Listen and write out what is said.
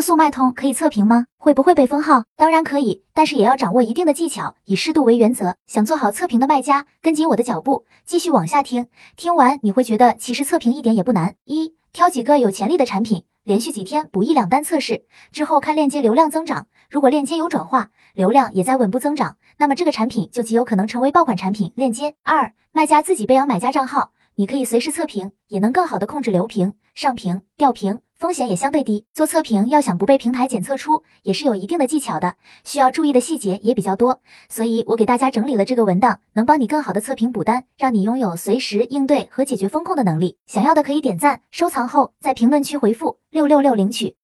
速卖通可以测评吗？会不会被封号？当然可以，但是也要掌握一定的技巧，以适度为原则。想做好测评的卖家，跟紧我的脚步，继续往下听。听完你会觉得，其实测评一点也不难。一，挑几个有潜力的产品，连续几天补一两单测试，之后看链接流量增长。如果链接有转化，流量也在稳步增长，那么这个产品就极有可能成为爆款产品。链接二，卖家自己备养买家账号，你可以随时测评，也能更好的控制流评、上评、掉评。风险也相对低，做测评要想不被平台检测出，也是有一定的技巧的，需要注意的细节也比较多，所以我给大家整理了这个文档，能帮你更好的测评补单，让你拥有随时应对和解决风控的能力。想要的可以点赞收藏后，在评论区回复六六六领取。